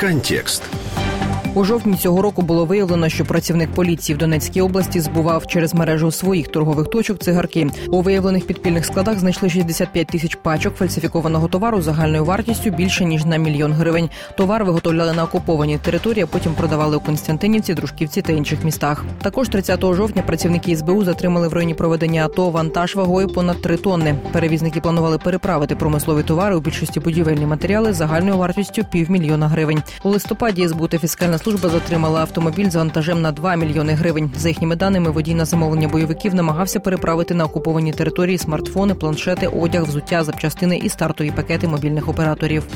Контекст. У жовтні цього року було виявлено, що працівник поліції в Донецькій області збував через мережу своїх торгових точок цигарки. У виявлених підпільних складах знайшли 65 тисяч пачок фальсифікованого товару загальною вартістю більше ніж на мільйон гривень. Товар виготовляли на окупованій території, а потім продавали у Константинівці, Дружківці та інших містах. Також 30 жовтня працівники СБУ затримали в районі проведення АТО вантаж вагою понад 3 тонни. Перевізники планували переправити промислові товари у більшості будівельні матеріали загальною вартістю півмільйона гривень. У листопаді СБУ та фіскальна служба затримала автомобіль з вантажем на 2 мільйони гривень. За їхніми даними, водій на замовлення бойовиків намагався переправити на окуповані території смартфони, планшети, одяг, взуття, запчастини і стартові пакети мобільних операторів.